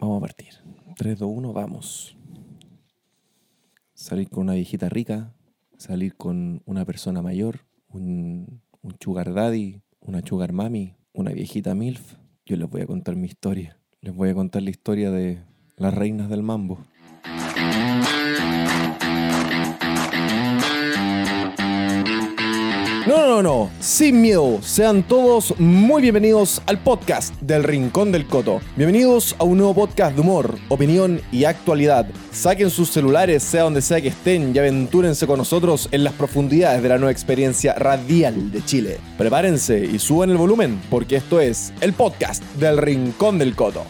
Vamos a partir. 3, 2, 1, vamos. Salir con una viejita rica, salir con una persona mayor, un, un sugar daddy, una sugar mami, una viejita milf. Yo les voy a contar mi historia. Les voy a contar la historia de las reinas del mambo. No, no, no, sin miedo. Sean todos muy bienvenidos al podcast del Rincón del Coto. Bienvenidos a un nuevo podcast de humor, opinión y actualidad. Saquen sus celulares, sea donde sea que estén, y aventúrense con nosotros en las profundidades de la nueva experiencia radial de Chile. Prepárense y suban el volumen, porque esto es el podcast del Rincón del Coto.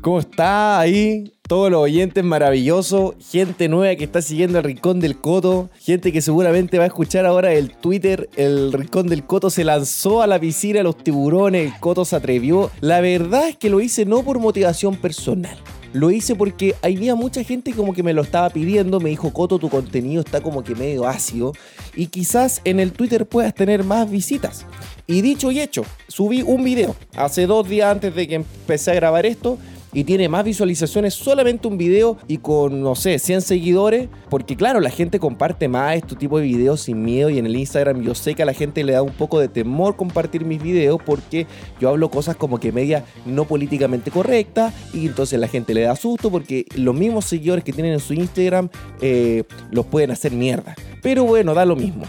¿Cómo está ahí? Todos los oyentes maravillosos, gente nueva que está siguiendo el Rincón del Coto, gente que seguramente va a escuchar ahora el Twitter, el Rincón del Coto se lanzó a la piscina los tiburones, el Coto se atrevió. La verdad es que lo hice no por motivación personal. Lo hice porque había mucha gente como que me lo estaba pidiendo, me dijo, Coto, tu contenido está como que medio ácido y quizás en el Twitter puedas tener más visitas. Y dicho y hecho, subí un video hace dos días antes de que empecé a grabar esto y tiene más visualizaciones solamente un video y con, no sé, 100 seguidores. Porque claro, la gente comparte más este tipo de videos sin miedo y en el Instagram yo sé que a la gente le da un poco de temor compartir mis videos porque yo hablo cosas como que media no políticamente correcta y entonces la gente le da susto porque los mismos seguidores que tienen en su Instagram eh, los pueden hacer mierda. Pero bueno, da lo mismo.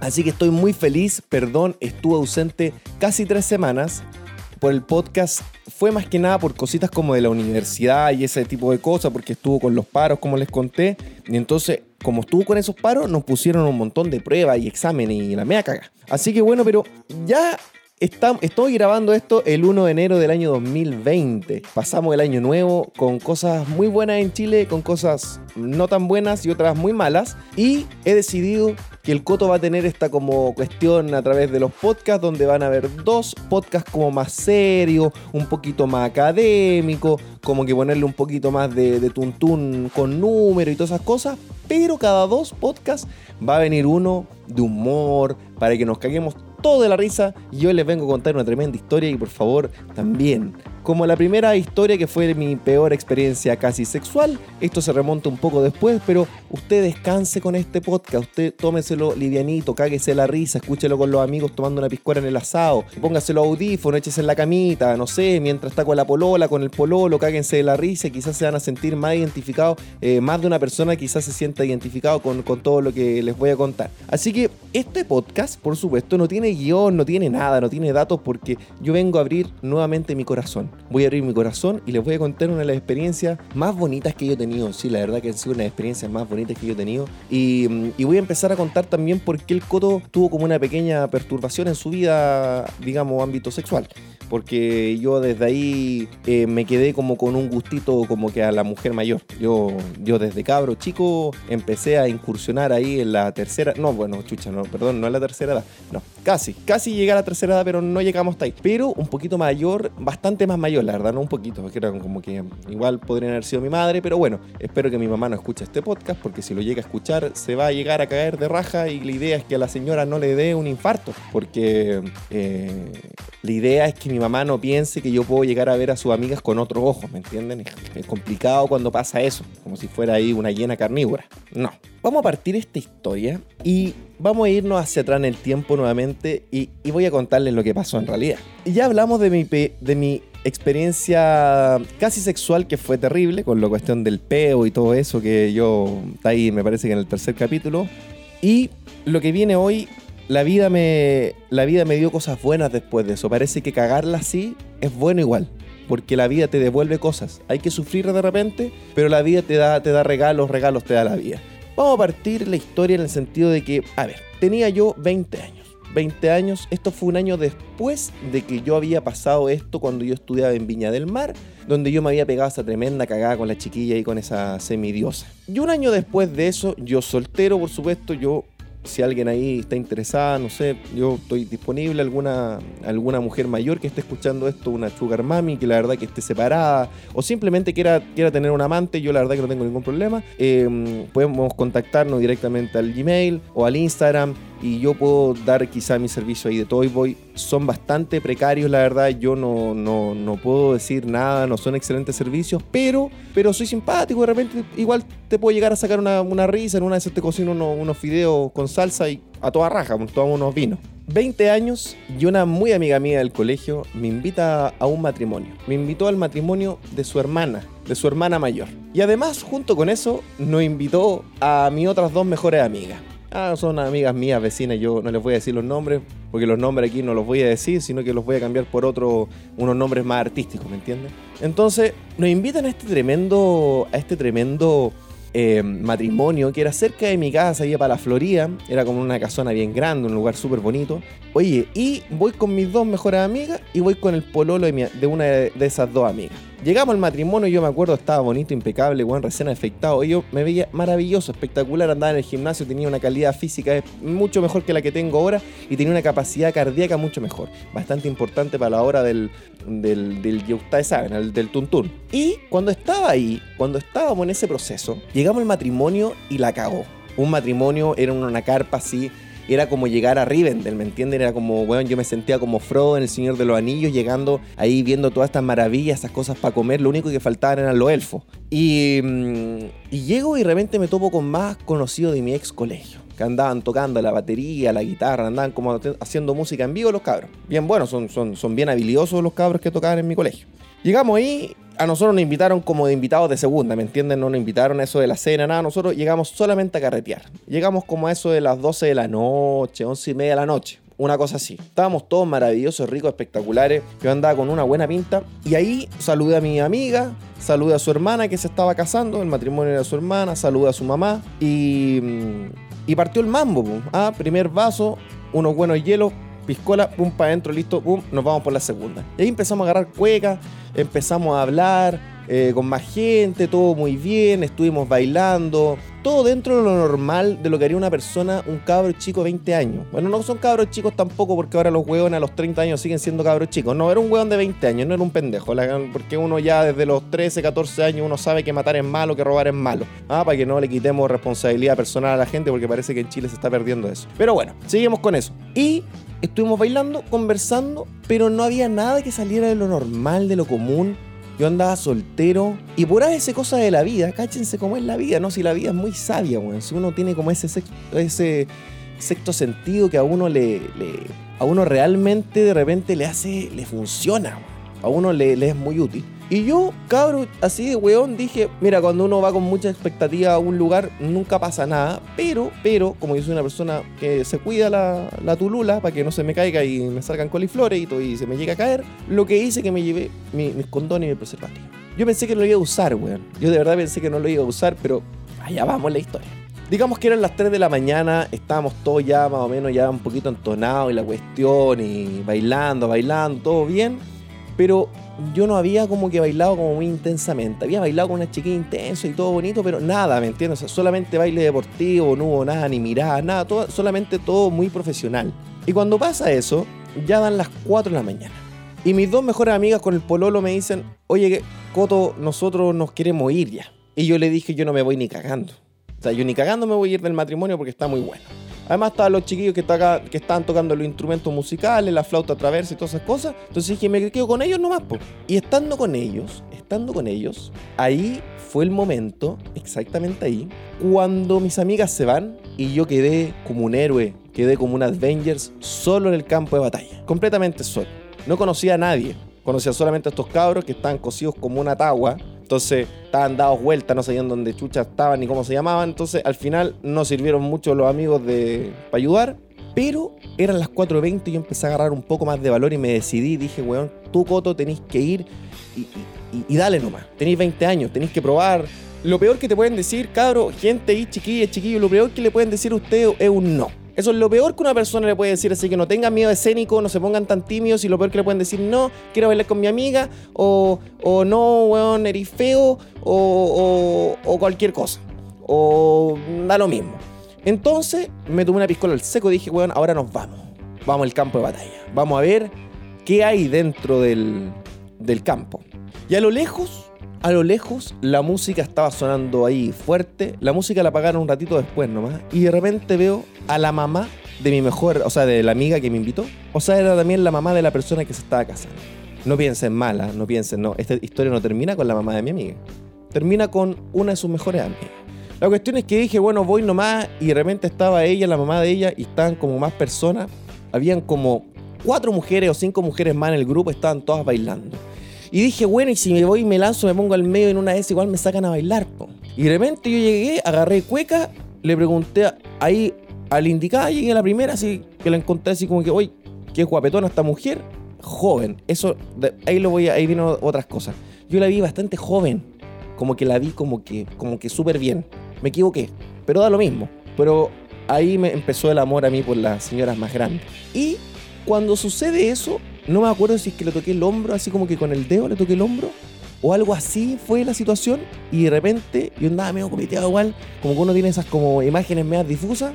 Así que estoy muy feliz, perdón, estuve ausente casi tres semanas por el podcast fue más que nada por cositas como de la universidad y ese tipo de cosas, porque estuvo con los paros, como les conté. Y entonces, como estuvo con esos paros, nos pusieron un montón de pruebas y exámenes y la mea caga. Así que bueno, pero ya estoy grabando esto el 1 de enero del año 2020. Pasamos el año nuevo con cosas muy buenas en Chile, con cosas no tan buenas y otras muy malas. Y he decidido que el Coto va a tener esta como cuestión a través de los podcasts, donde van a haber dos podcasts como más serios, un poquito más académico, como que ponerle un poquito más de, de tuntún con número y todas esas cosas. Pero cada dos podcasts va a venir uno de humor, para que nos caguemos todo de la risa. Y hoy les vengo a contar una tremenda historia y por favor también como la primera historia que fue mi peor experiencia casi sexual. Esto se remonta un poco después, pero usted descanse con este podcast, usted tómeselo livianito, cáguese la risa, escúchelo con los amigos tomando una piscuera en el asado, póngaselo audífono, échese en la camita, no sé, mientras está con la polola, con el pololo, cáguense de la risa, quizás se van a sentir más identificados, eh, más de una persona quizás se sienta identificado con, con todo lo que les voy a contar. Así que este podcast, por supuesto, no tiene guion, no tiene nada, no tiene datos porque yo vengo a abrir nuevamente mi corazón voy a abrir mi corazón y les voy a contar una de las experiencias más bonitas que yo he tenido. Sí, la verdad que han sido una de las experiencias más bonitas que yo he tenido. Y, mm, y, voy a empezar a contar también por qué el Coto tuvo como una pequeña perturbación en su vida, digamos, ámbito sexual porque yo desde ahí eh, me quedé como con un gustito como que a la mujer mayor. Yo, yo desde cabro chico empecé a incursionar ahí en la tercera, no, bueno, chucha, no, perdón, no en la tercera edad, no, casi, casi llegué a la tercera edad, pero no llegamos hasta ahí. Pero un poquito mayor, bastante más mayor, la verdad, no un poquito, porque era como que igual podrían haber sido mi madre, pero bueno, espero que mi mamá no escuche este podcast, porque si lo llega a escuchar se va a llegar a caer de raja y la idea es que a la señora no le dé un infarto, porque eh, la idea es que mi mamá no piense que yo puedo llegar a ver a sus amigas con otros ojos, ¿me entienden? Es, complicado cuando pasa eso, como si fuera ahí una llena carnívora. No. Vamos a partir esta historia y vamos a irnos hacia atrás en el tiempo nuevamente y, voy a contarles lo que pasó en realidad. Ya hablamos de mi, de mi experiencia casi sexual que fue terrible, con la cuestión del peo y todo eso que yo, está ahí me parece que en el tercer capítulo. Y lo que viene hoy la vida me la vida me dio cosas buenas después de eso. Parece que cagarla así es bueno igual, porque la vida te devuelve cosas. Hay que sufrir de repente, pero la vida te da te da regalos, regalos te da la vida. Vamos a partir la historia en el sentido de que, a ver, tenía yo 20 años. 20 años, esto fue un año después de que yo había pasado esto cuando yo estudiaba en Viña del Mar, donde yo me había pegado esa tremenda cagada con la chiquilla y con esa semidiosa. Y un año después de eso, yo soltero, por supuesto, yo si alguien ahí está interesada, no sé, yo estoy disponible, alguna, alguna mujer mayor que esté escuchando esto, una sugar mami, que la verdad que esté separada, o simplemente quiera, quiera tener un amante, yo la verdad que no tengo ningún problema, em, podemos contactarnos directamente al Gmail o al Instagram y yo puedo dar quizá mi servicio ahí de Toy Boy. Son bastante precarios, la verdad. Yo no, no, no puedo decir nada, no son excelentes servicios, pero, pero soy simpático. De repente, igual te puedo llegar a sacar una, una risa. En una de esas te cocino unos, unos fideos con salsa y a toda raja, tomamos unos vinos. 20 años y una muy amiga mía del colegio me invita a un matrimonio. Me invitó al matrimonio de su hermana, de su hermana mayor. Y además, junto con eso, nos invitó a mis otras dos mejores amigas. Ah, son amigas mías, vecinas, yo no les voy a decir los nombres, porque los nombres aquí no los voy a decir, sino que los voy a cambiar por otro, unos nombres más artísticos, ¿me entiendes? Entonces, nos invitan a este tremendo, a este tremendo eh, matrimonio que era cerca de mi casa, iba para la Florida, era como una casona bien grande, un lugar súper bonito. Oye, y voy con mis dos mejores amigas y voy con el pololo de, de una de esas dos amigas. Llegamos al matrimonio, yo me acuerdo, estaba bonito, impecable, buen recién afectado. Yo me veía maravilloso, espectacular, andaba en el gimnasio, tenía una calidad física mucho mejor que la que tengo ahora y tenía una capacidad cardíaca mucho mejor. Bastante importante para la hora del, del, del ustedes saben, el, del tuntún. Y cuando estaba ahí, cuando estábamos en ese proceso, llegamos al matrimonio y la cagó. Un matrimonio era una carpa así era como llegar a Rivendell, ¿me entienden? Era como, bueno, yo me sentía como Frodo en El Señor de los Anillos, llegando ahí viendo todas estas maravillas, esas cosas para comer, lo único que faltaban eran los elfos. Y, mm, y llego y de repente me topo con más conocidos de mi ex colegio que andaban tocando la batería, la guitarra, andaban como haciendo música en vivo los cabros. Bien buenos, son, son, son bien habilidosos los cabros que tocaban en mi colegio. Llegamos ahí a nosotros nos invitaron como de invitados de segunda, ¿me entienden? No nos invitaron a eso de la cena, nada. Nosotros llegamos solamente a carretear. Llegamos como a eso de las 12 de la noche, 11 y media de la noche. Una cosa así. Estábamos todos maravillosos, ricos, espectaculares. Yo andaba con una buena pinta. Y ahí saludé a mi amiga, saludé a su hermana que se estaba casando, el matrimonio de su hermana, saludé a su mamá. Y, mm, y partió el mambo. Ah, primer vaso, unos buenos hielos, piscola, pum, para adentro, listo, pum, nos vamos por la segunda. Y ahí empezamos a agarrar cueca, empezamos a hablar eh, con más gente, todo muy bien, estuvimos bailando, todo dentro de lo normal de lo que haría una persona, un cabro chico de 20 años. Bueno, no son cabros chicos tampoco porque ahora los hueones a los 30 años siguen siendo cabros chicos. No, era un hueón de 20 años, no era un pendejo. porque uno ya desde los 13, 14 años uno sabe que matar es malo, que robar es malo. Ah, para que no le quitemos responsabilidad personal a la gente porque parece que en Chile se está perdiendo eso. Pero bueno, seguimos con eso. Y estuvimos bailando, conversando, pero no había nada que saliera de lo normal, de lo común. Yo andaba soltero y por ahí ese cosa de la vida, cáchense cómo es la vida, ¿no? Si la vida es muy sabia, bueno, si uno tiene como ese sexto, ese sexto sentido que a uno le, a uno realmente de repente le hace, le funciona, a uno le, le es muy útil. Y yo, cabro, así de weón, dije, mira, cuando uno va con mucha expectativa a un lugar, nunca pasa nada. Pero, pero, como yo soy una persona que se cuida la, la tulula para que no se me caiga y me salgan coliflores y, todo, y se me llegue a caer, lo que hice que me llevé mis condones y mi preservativo. Yo pensé que no lo iba a usar, weón. Yo de verdad pensé que no lo iba a usar, pero allá vamos la historia. Digamos que eran las 3 de la mañana, estábamos todos ya más o menos ya un poquito entonados y la cuestión y bailando, bailando, todo bien. Pero yo no había como que bailado como muy intensamente. Había bailado con una chiquilla intenso y todo bonito, pero nada, ¿me entiendes? Solamente baile deportivo, no hubo nada, ni mirada, nada, todo, solamente todo muy profesional. Y cuando pasa eso, ya dan las 4 de la mañana. Y mis dos mejores amigas con el pololo me dicen, oye, Coto, nosotros nos queremos ir ya. Y yo le dije, yo no me voy ni cagando. O sea, yo ni cagando me voy a ir del matrimonio porque está muy bueno. Además estaban los chiquillos que, que estaban tocando los instrumentos musicales, la flauta traversa y todas esas cosas. Entonces dije, me quedo con ellos nomás. Po. Y estando con ellos, estando con ellos, ahí fue el momento, exactamente ahí, cuando mis amigas se van y yo quedé como un héroe, quedé como un Avengers solo en el campo de batalla. Completamente solo. No conocía a nadie. Conocía solamente a estos cabros que estaban cosidos como una tagua entonces estaban dados vueltas, no sabían dónde chucha estaban ni cómo se llamaban. Entonces al final no sirvieron mucho los amigos de, para ayudar. Pero eran las 4.20 y yo empecé a agarrar un poco más de valor y me decidí. Dije, weón, tú Coto tenéis que ir y, dale nomás. Tenéis 20 años, tenéis que probar. Lo peor que te pueden decir, cabro, gente ahí, chiquilla, chiquillo, lo peor que le pueden decir a usted es un no. Eso es lo peor que una persona le puede decir, así que no tengan miedo escénico, no se pongan tan tímidos y lo peor que le pueden decir, no, quiero bailar con mi amiga, o, o no, weón, eres feo, o, o, cualquier cosa. O da lo mismo. Entonces me tomé una piscola al seco y dije, weón, ahora nos vamos. Vamos al campo de batalla. Vamos a ver qué hay dentro del, del campo. Y a lo lejos a lo lejos la música estaba sonando ahí fuerte. La música la apagaron un ratito después nomás. Y de repente veo a la mamá de mi mejor, o sea, de la amiga que me invitó, o sea, era también la mamá de la persona que se estaba casando. No piensen mala, no piensen, no. Esta historia no termina con la mamá de mi amiga. Termina con una de sus mejores amigas. La cuestión es que dije, bueno, voy nomás y de repente estaba ella, la mamá de ella, y estaban como más personas. Habían como cuatro mujeres o cinco mujeres más en el grupo, estaban todas bailando. Y dije, bueno, y si me voy y me lanzo, me pongo al medio en una vez, igual me sacan a bailar. Po. Y de repente yo llegué, agarré cueca, le pregunté ahí al indicado, llegué a la primera, así que la encontré así como que, oye, qué guapetona esta mujer joven. Eso, ahí lo voy a, ahí vino otras cosas. Yo la vi bastante joven, como que la vi como que, como que súper bien. Me equivoqué, pero da lo mismo. Pero ahí me empezó el amor a mí por las señoras más grandes. Y cuando sucede eso, no me acuerdo si es que le toqué el hombro, así como que con el dedo le toqué el hombro. O algo así fue la situación. Y de repente yo andaba medio comiteado igual. Como que uno tiene esas como imágenes medio difusas.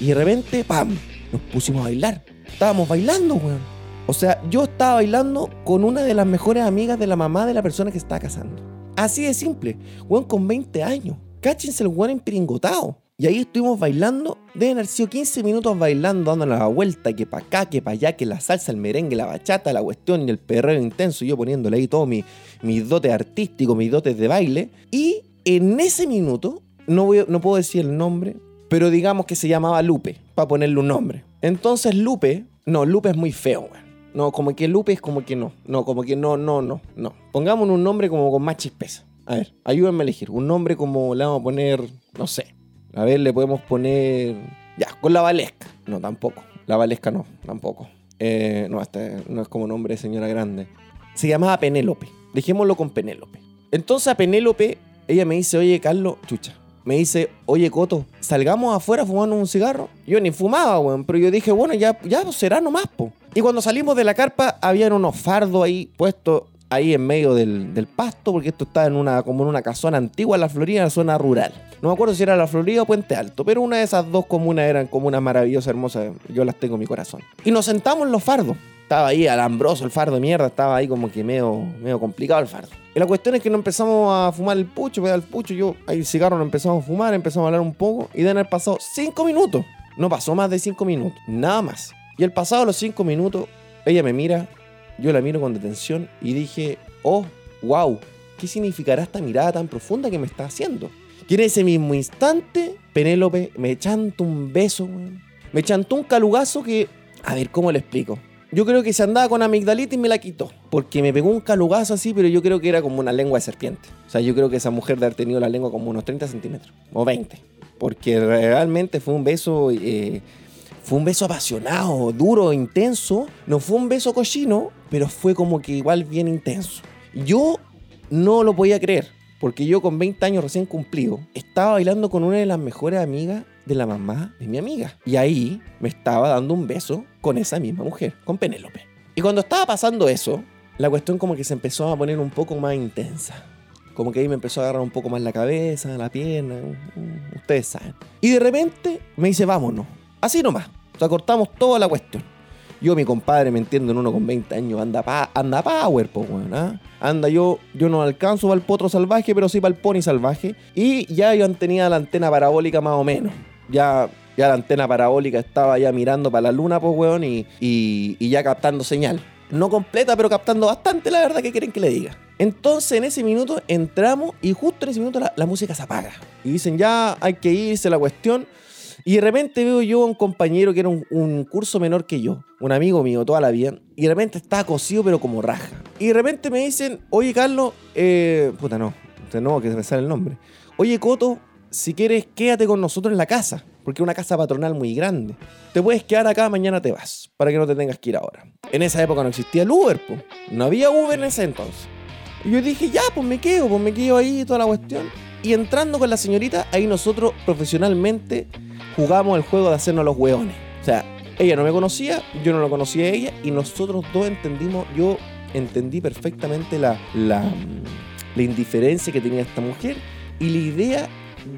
Y de repente, ¡pam! Nos pusimos a bailar. Estábamos bailando, weón. O sea, yo estaba bailando con una de las mejores amigas de la mamá de la persona que estaba casando. Así de simple. Weón con 20 años. Cáchense el weón empiringotado. Y ahí estuvimos bailando. Deben haber sido 15 minutos bailando, dándonos la vuelta, que para acá, que para allá, que la salsa, el merengue, la bachata, la cuestión y el perreo intenso. Yo poniéndole ahí todo mi, mis dotes artísticos, mis dotes de baile. Y en ese minuto, no, voy, no puedo decir el nombre, pero digamos que se llamaba Lupe, para ponerle un nombre. Entonces Lupe, no, Lupe es muy feo, weón. No, como que Lupe es como que no. No, como que no, no, no, no. Pongamos un nombre como con más chispeza. A ver, ayúdenme a elegir. Un nombre como le vamos a poner, no sé. A ver, le podemos poner. Ya, con la Valesca. No, tampoco. La Valesca no, tampoco. Eh, no, este no es como nombre de señora grande. Se llamaba Penélope. Dejémoslo con Penélope. Entonces a Penélope, ella me dice, oye, Carlos, chucha. Me dice, oye, Coto, salgamos afuera fumando un cigarro. Yo ni fumaba, weón. Pero yo dije, bueno, ya, ya será nomás, po. Y cuando salimos de la carpa, habían unos fardos ahí puestos ahí en medio del, pasto, porque esto está en una, como en una casona antigua en la Florida, en la zona rural. No me acuerdo si era la Florida o Puente Alto, pero una de esas dos comunas eran comunas maravillosas, hermosas. Yo las tengo en mi corazón. Y nos sentamos en los fardos. Estaba ahí alambroso el fardo mierda, estaba ahí como que medio, medio complicado el fardo. Y la cuestión es que no empezamos a fumar el pucho, pues el pucho, yo ahí el cigarro lo empezamos a fumar, empezamos a hablar un poco y de haber pasado cinco minutos. No pasó más de cinco minutos, nada más. Y el pasado los cinco minutos, ella me mira, yo la miro con detención y dije, oh, wow, ¿qué significará esta mirada tan profunda que me está haciendo? Y en ese mismo instante, Penélope me chantó un beso, me chantó un calugazo que, a ver, ¿cómo le explico? Yo creo que se andaba con amigdalitis y me la quitó. Porque me pegó un calugazo así, pero yo creo que era como una lengua de serpiente. O sea, yo creo que esa mujer de haber tenido la lengua como unos 30 centímetros. O 20. Porque realmente fue un beso eh, fue un beso apasionado, duro, intenso. No fue un beso cochino, pero fue como que igual bien intenso. Yo no lo podía creer, porque yo con 20 años recién cumplido, estaba bailando con una de las mejores amigas de la mamá de mi amiga. Y ahí me estaba dando un beso con esa misma mujer, con Penélope. Y cuando estaba pasando eso, la cuestión como que se empezó a poner un poco más intensa. Como que ahí me empezó a agarrar un poco más la cabeza, la pierna, ustedes saben. Y de repente me dice, vámonos. Así nomás. O sea, cortamos toda la cuestión. Yo, mi compadre, me entiendo, en uno con 20 años, anda, pa, anda power, pues, weón, ¿ah? Anda, yo, yo no alcanzo para el potro salvaje, pero sí para el pony salvaje. Y ya yo tenía la antena parabólica más o menos. Ya, ya la antena parabólica estaba ya mirando para la luna, pues, weón, y, y, ya captando señal. No completa, pero captando bastante, la verdad, que quieren que le diga. Entonces, en ese minuto entramos y justo en ese minuto la, la música se apaga. Y dicen, ya hay que irse la cuestión. Y de repente veo yo a un compañero que era un, curso menor que yo, un amigo mío toda la vida, y de repente estaba cosido pero como raja. Y de repente me dicen, oye Carlos, eh, puta no, no, que me sale el nombre. Oye Coto, si quieres quédate con nosotros en la casa, porque es una casa patronal muy grande. Te puedes quedar acá, mañana te vas, para que no te tengas que ir ahora. En esa época no existía el Uber, pues. No había Uber en ese entonces. Y yo dije, ya, pues me quedo, pues me quedo ahí toda la cuestión. Y entrando con la señorita, ahí nosotros profesionalmente jugamos el juego de hacernos los hueones. O sea, ella no me conocía, yo no lo conocía a ella y nosotros dos entendimos, yo entendí perfectamente la, la, la indiferencia que tenía esta mujer y la idea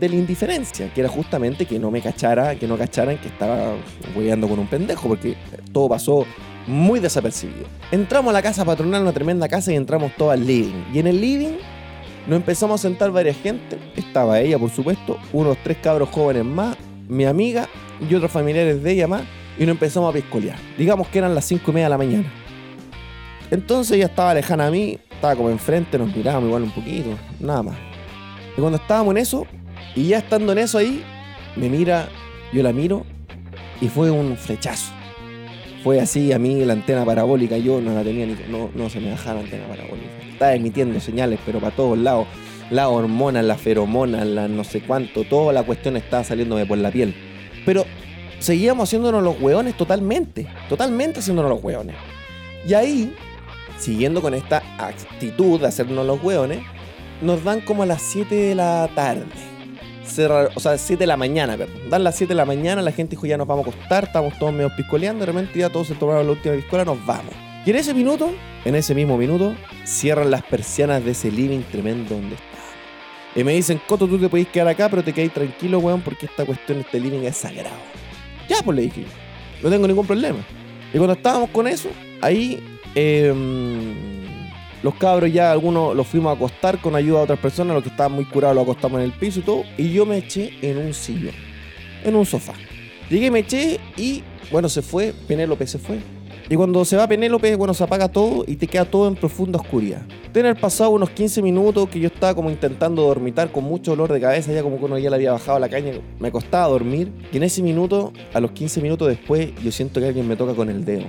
de la indiferencia, que era justamente que no me cachara, que no cacharan que estaba hueando con un pendejo, porque todo pasó muy desapercibido. Entramos a la casa patronal, una tremenda casa, y entramos todos al living. Y en el living nos empezamos a sentar varias gente. Estaba ella, por supuesto, unos tres cabros jóvenes más, mi amiga y otros familiares de ella más, y nos empezamos a piscolear. Digamos que eran las 5 y media de la mañana. Entonces ella estaba lejana a mí, estaba como enfrente, nos mirábamos igual un poquito, nada más. Y cuando estábamos en eso, y ya estando en eso ahí, me mira, yo la miro, y fue un flechazo. Fue así, a mí la antena parabólica, yo no la tenía ni. No, no se me bajaba la antena parabólica. Estaba emitiendo señales, pero para todos lados. La hormona, la feromona, la no sé cuánto, toda la cuestión estaba saliéndome por la piel. Pero seguíamos haciéndonos los hueones totalmente. Totalmente haciéndonos los hueones. Y ahí, siguiendo con esta actitud de hacernos los hueones, nos dan como a las 7 de la tarde o sea, 7 de la mañana, perdón. Dan las 7 de la mañana, la gente dijo ya nos vamos a acostar, estamos todos medio piscoleando, de repente ya todos se tomaron la última piscola, nos vamos. Y en ese minuto, en ese mismo minuto, cierran las persianas de ese living tremendo donde está. Y me dicen, Coto, tú te podés quedar acá, pero te quedáis tranquilo, weón, porque esta cuestión, este living es sagrado. Ya, pues le dije, no tengo ningún problema. Y cuando estábamos con eso, ahí eh, los cabros ya algunos los fuimos a acostar con ayuda de otras personas, los que estaban muy curados los acostamos en el piso y todo. Y yo me eché en un sillón, en un sofá. Llegué, me eché y bueno, se fue, Penélope se fue. Y cuando se va Penélope, bueno, se apaga todo y te queda todo en profunda oscuridad. Tener pasado unos 15 minutos que yo estaba como intentando dormitar con mucho dolor de cabeza, ya como que uno ya le había bajado la caña, me costaba dormir. Y en ese minuto, a los 15 minutos después, yo siento que alguien me toca con el dedo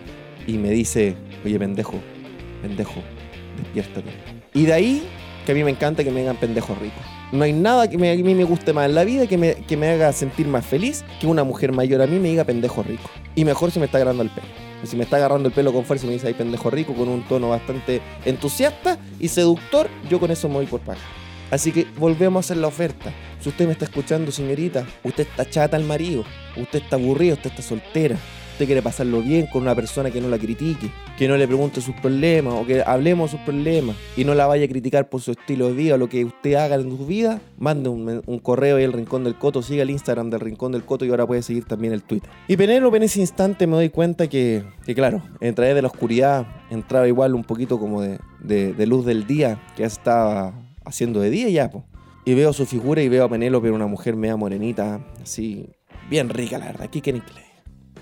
y me dice, oye, pendejo, pendejo, despiértate. Y de ahí que a mí me encanta que me digan pendejo rico. No hay nada que a mí me guste más en la vida que me, que me haga sentir más feliz que una mujer mayor a mí me diga pendejo rico. Y mejor si me está agarrando el pelo. Si me está agarrando el pelo con fuerza y me dice ahí pendejo rico con un tono bastante entusiasta y seductor, yo con eso me voy por paga. Así que volvemos a hacer la oferta. Si usted me está escuchando, señorita, usted está chata al marido, usted está aburrido, usted está soltera, usted quiere pasarlo bien con una persona que no la critique, que no le pregunte sus problemas o que hablemos sus problemas y no la vaya a criticar por su estilo de vida o lo que usted haga en su vida, mande un, correo ahí al Rincón del Coto, siga el Instagram del Rincón del Coto y ahora puede seguir también el Twitter. Y Penélope en ese instante me doy cuenta que, que claro, a través de la oscuridad entraba igual un poquito como de, de, luz del día que ya estaba haciendo de día ya, Y veo su figura y veo a Penélope, una mujer media morenita, así, bien rica, la verdad. Aquí que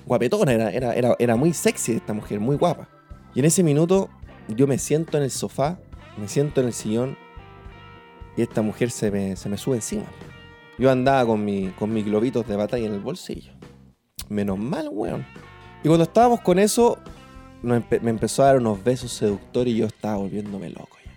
guapetona, era, era, era, era muy sexy esta mujer, muy guapa. Y en ese minuto yo me siento en el sofá, me siento en el sillón y esta mujer se me, se me sube encima. Yo andaba con, mi, con mis globitos de batalla en el bolsillo. Menos mal, weón. Y cuando estábamos con eso, me empezó a dar unos besos seductores y yo estaba volviéndome loco ya.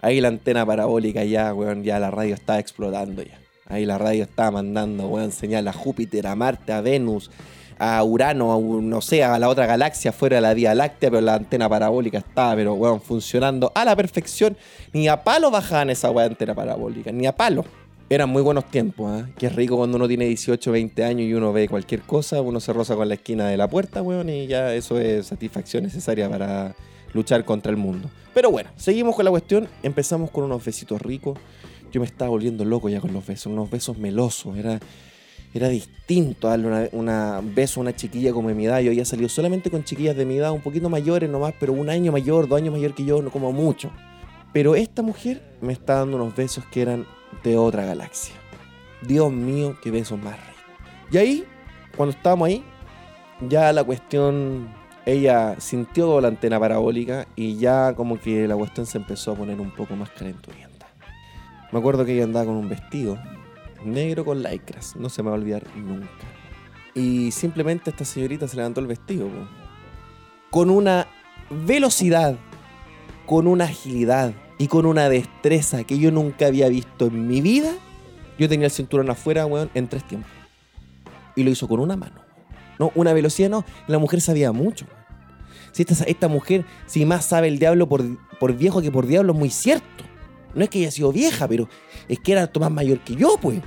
Ahí la antena parabólica ya, weón, ya la radio estaba explotando ya. Ahí la radio estaba mandando, weón, señal a Júpiter, a Marte, a Venus, a Urano, a, no sé, a la otra galaxia fuera de la Vía Láctea, pero la antena parabólica estaba, pero weón, funcionando a la perfección. Ni a palo bajaban esa weón antena parabólica, ni a palo. Eran muy buenos tiempos, ¿eh? Qué rico cuando uno tiene 18, 20 años y uno ve cualquier cosa, uno se roza con la esquina de la puerta, weón, y ya eso es satisfacción necesaria para luchar contra el mundo. Pero bueno, seguimos con la cuestión. Empezamos con unos besitos ricos. Yo me estaba volviendo loco ya con los besos, unos besos melosos. Era, era distinto darle una, beso a una chiquilla como de mi edad. Yo había salido solamente con chiquillas de mi edad, un poquito mayores nomás, pero un año mayor, dos años mayor que yo, no como mucho. Pero esta mujer me está dando unos besos que eran de otra galaxia. Dios mío, qué besos más ricos. Y ahí, cuando estábamos ahí, ya la cuestión, ella sintió la antena parabólica y ya como que la cuestión se empezó a poner un poco más calenturienta. Me acuerdo que ella andaba con un vestido negro con lycras. No se me va a olvidar nunca. Y simplemente esta señorita se levantó el vestido. Con una velocidad, con una agilidad y con una destreza que yo nunca había visto en mi vida. Yo tenía el cinturón afuera, weón, en tres tiempos. Y lo hizo con una mano. No, una velocidad no. La mujer sabía mucho. Si esta, esta mujer, si más sabe el diablo por, por viejo que por diablo, es muy cierto. No es que haya sido vieja, pero es que era más mayor que yo, pues.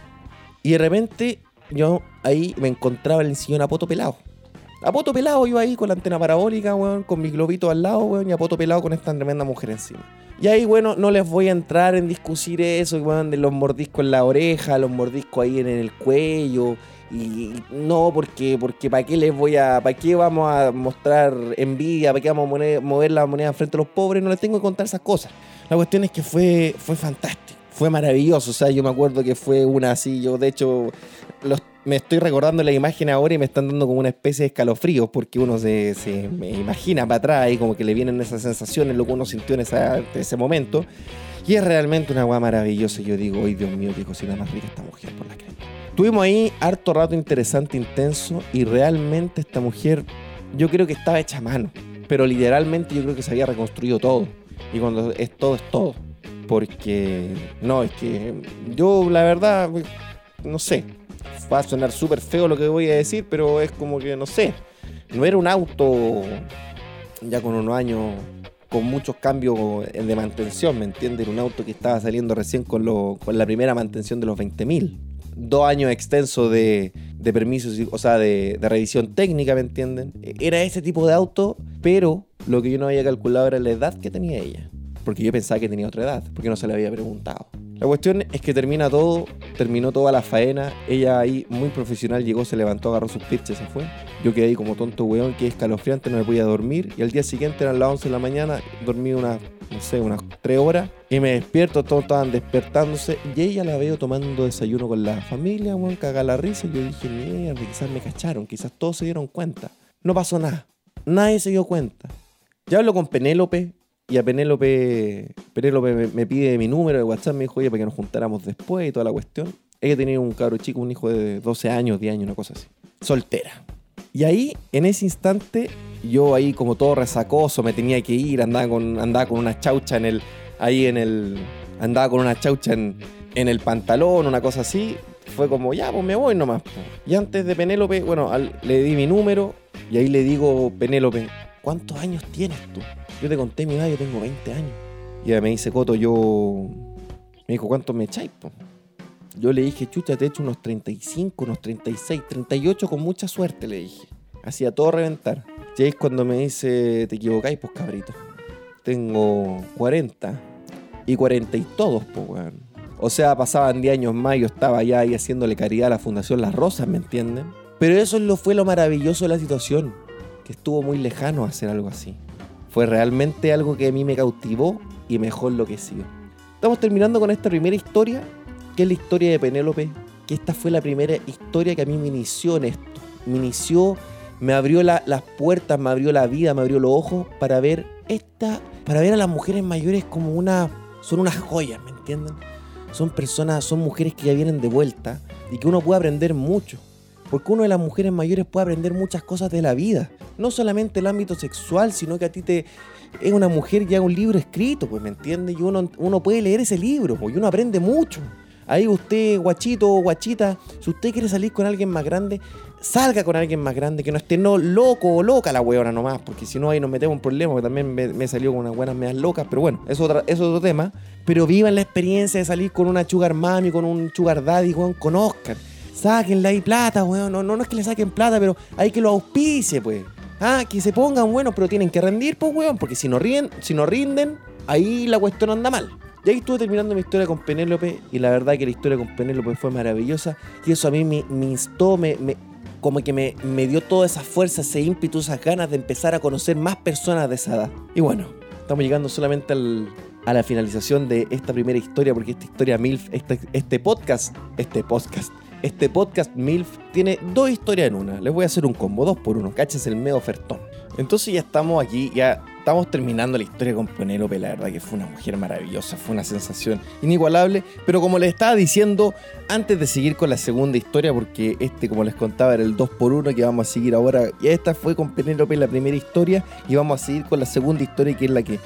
Y de repente yo ahí me encontraba en el sillón a poto pelado. A poto pelado yo ahí con la antena parabólica, weón, con mi globito al lado, weón, y a poto pelado con esta tremenda mujer encima. Y ahí, bueno, no les voy a entrar en discutir eso, weón, de los mordiscos en la oreja, los mordiscos ahí en el cuello. Y no, porque, porque ¿para qué les voy a, para qué vamos a mostrar envidia, para qué vamos a mover la moneda frente a los pobres? No les tengo que contar esas cosas. La cuestión es que fue, fue fantástico fue maravilloso. O sea, yo me acuerdo que fue una así. Yo, de hecho, me estoy recordando la imagen ahora y me están dando como una especie de escalofríos porque uno se, se me imagina para atrás y como que le vienen esas sensaciones, lo que uno sintió en ese momento. Y es realmente una agua maravillosa. Yo digo, ¡ay Dios mío, qué cocina más rica esta mujer por la crema! Tuvimos ahí harto rato interesante, intenso y realmente esta mujer yo creo que estaba hecha a mano. Pero literalmente yo creo que se había reconstruido todo. Y cuando es todo, es todo. Porque, no, es que yo la verdad, no sé, va a sonar súper feo lo que voy a decir, pero es como que, no sé, no era un auto ya con unos años con muchos cambios de mantención, ¿me entiendes? Un auto que estaba saliendo recién con, lo, con la primera mantención de los 20.000. Dos años extensos de, de permisos, o sea, de, de, revisión técnica, ¿me entienden? Era ese tipo de auto, pero lo que yo no había calculado era la edad que tenía ella porque yo pensaba que tenía otra edad, porque no se le había preguntado. La cuestión es que termina todo, terminó toda la faena, ella ahí muy profesional llegó, se levantó, agarró sus pitches y se fue. Yo quedé ahí como tonto weón, que escalofriante, no me podía dormir. Y al día siguiente eran las 11 de la mañana, dormí unas, no sé, unas 3 horas. Y me despierto, todos estaban despertándose. Y ella la veo tomando desayuno con la familia, weón, caga la risa. Y yo dije, mierda, quizás me cacharon, quizás todos se dieron cuenta. No pasó nada, nadie se dio cuenta. Ya hablo con Penélope, y a Penélope, Penélope me, pide mi número de WhatsApp, me dijo, oye, para que nos juntáramos después y toda la cuestión. Ella tenía un cabro chico, un hijo de 12 años, 10 años, una cosa así. Soltera. Y ahí, en ese instante, yo ahí como todo resacoso, me tenía que ir, andaba con, andaba con una chaucha en el, ahí en el, andaba con una chaucha en, en el pantalón, una cosa así. Fue como, ya, pues me voy nomás. Y antes de Penélope, bueno, le di mi número y ahí le digo, Penélope, ¿cuántos años tienes tú? Yo te conté mi edad, yo tengo 20 años. Y me dice, Coto, yo. Me dijo, ¿cuánto me echáis? Yo le dije, chucha, te he hecho unos 35, unos 36, 38 con mucha suerte, le dije. Hacía todo reventar. Y ahí es cuando me dice, te equivocáis, pues cabrito. Tengo 40 y 40 y todos, pues, weón. O sea, pasaban 10 años más, yo estaba allá ahí haciéndole caridad a la Fundación Las Rosas, ¿me entienden? Pero eso fue lo maravilloso de la situación, que estuvo muy lejano hacer algo así. Fue realmente algo que a mí me cautivó y mejor lo que sigo. Estamos terminando con esta primera historia, que es la historia de Penélope, que esta fue la primera historia que a mí me inició en esto. Me inició, me abrió las puertas, me abrió la vida, me abrió los ojos para ver esta, para ver a las mujeres mayores como una, son unas joyas, ¿me entienden? Son personas, son mujeres que ya vienen de vuelta y que uno puede aprender mucho. Porque uno de las mujeres mayores puede aprender muchas cosas de la vida. No solamente el ámbito sexual, sino que a ti te es una mujer ya un libro escrito, pues, ¿me entiendes? Y uno, uno puede leer ese libro, pues, y uno aprende mucho. Ahí usted, guachito o guachita, si usted quiere salir con alguien más grande, salga con alguien más grande, que no esté no loco o loca la huevona nomás, porque si no ahí nos metemos en problemas, que también me, salió con unas buenas medias locas, pero bueno, eso, es otro tema. Pero vivan la experiencia de salir con una sugar mami, con un sugar daddy, con conozcan sáquenle ahí plata, weón. No, no, es que le saquen plata, pero hay que lo auspice, pues. Ah, que se pongan buenos, pero tienen que rendir, pues, weón. Porque si no, rinden, si no rinden, ahí la cuestión anda mal. Y ahí estuve terminando mi historia con Penélope y la verdad que la historia con Penélope fue maravillosa y eso a mí me, instó, me, como que me, me dio toda esa fuerza, ese ímpetu, esas ganas de empezar a conocer más personas de esa edad. Y bueno, estamos llegando solamente a la finalización de esta primera historia porque esta historia MILF, este, este podcast, este podcast, este podcast MILF tiene dos historias en una. Les voy a hacer un combo, dos por uno. Caches el medio ofertón. Entonces ya estamos aquí, ya estamos terminando la historia con Penélope. La verdad que fue una mujer maravillosa, fue una sensación inigualable. Pero como les estaba diciendo, antes de seguir con la segunda historia, porque este, como les contaba, era el 2 por 1 que vamos a seguir ahora. Y esta fue con Penélope la primera historia. Y vamos a seguir con la segunda historia, que es la que,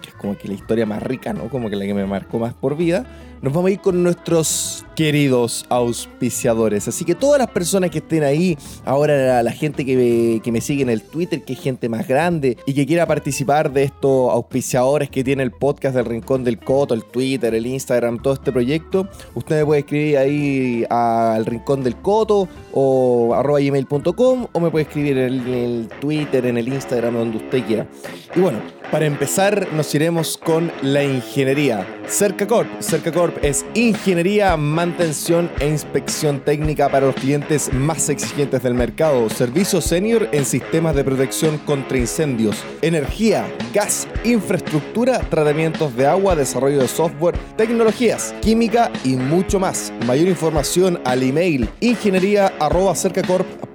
que es como que la historia más rica, ¿no? Como que la que me marcó más por vida nos vamos a ir con nuestros queridos auspiciadores. Así que todas las personas que estén ahí, ahora la, gente que me, que me sigue en el Twitter, que es gente más grande y que quiera participar de estos auspiciadores que tiene el podcast del Rincón del Coto, el Twitter, el Instagram, todo este proyecto, usted me puede escribir ahí al Rincón del Coto o arroba gmail.com o me puede escribir en el Twitter, en el Instagram, donde usted quiera. Y bueno, para empezar nos iremos con la ingeniería Cercacorp. Es ingeniería, mantención e inspección técnica para los clientes más exigentes del mercado. Servicio senior en sistemas de protección contra incendios, energía, gas, infraestructura, tratamientos de agua, desarrollo de software, tecnologías, química y mucho más. Mayor información al email ingeniería@cercacorp.com,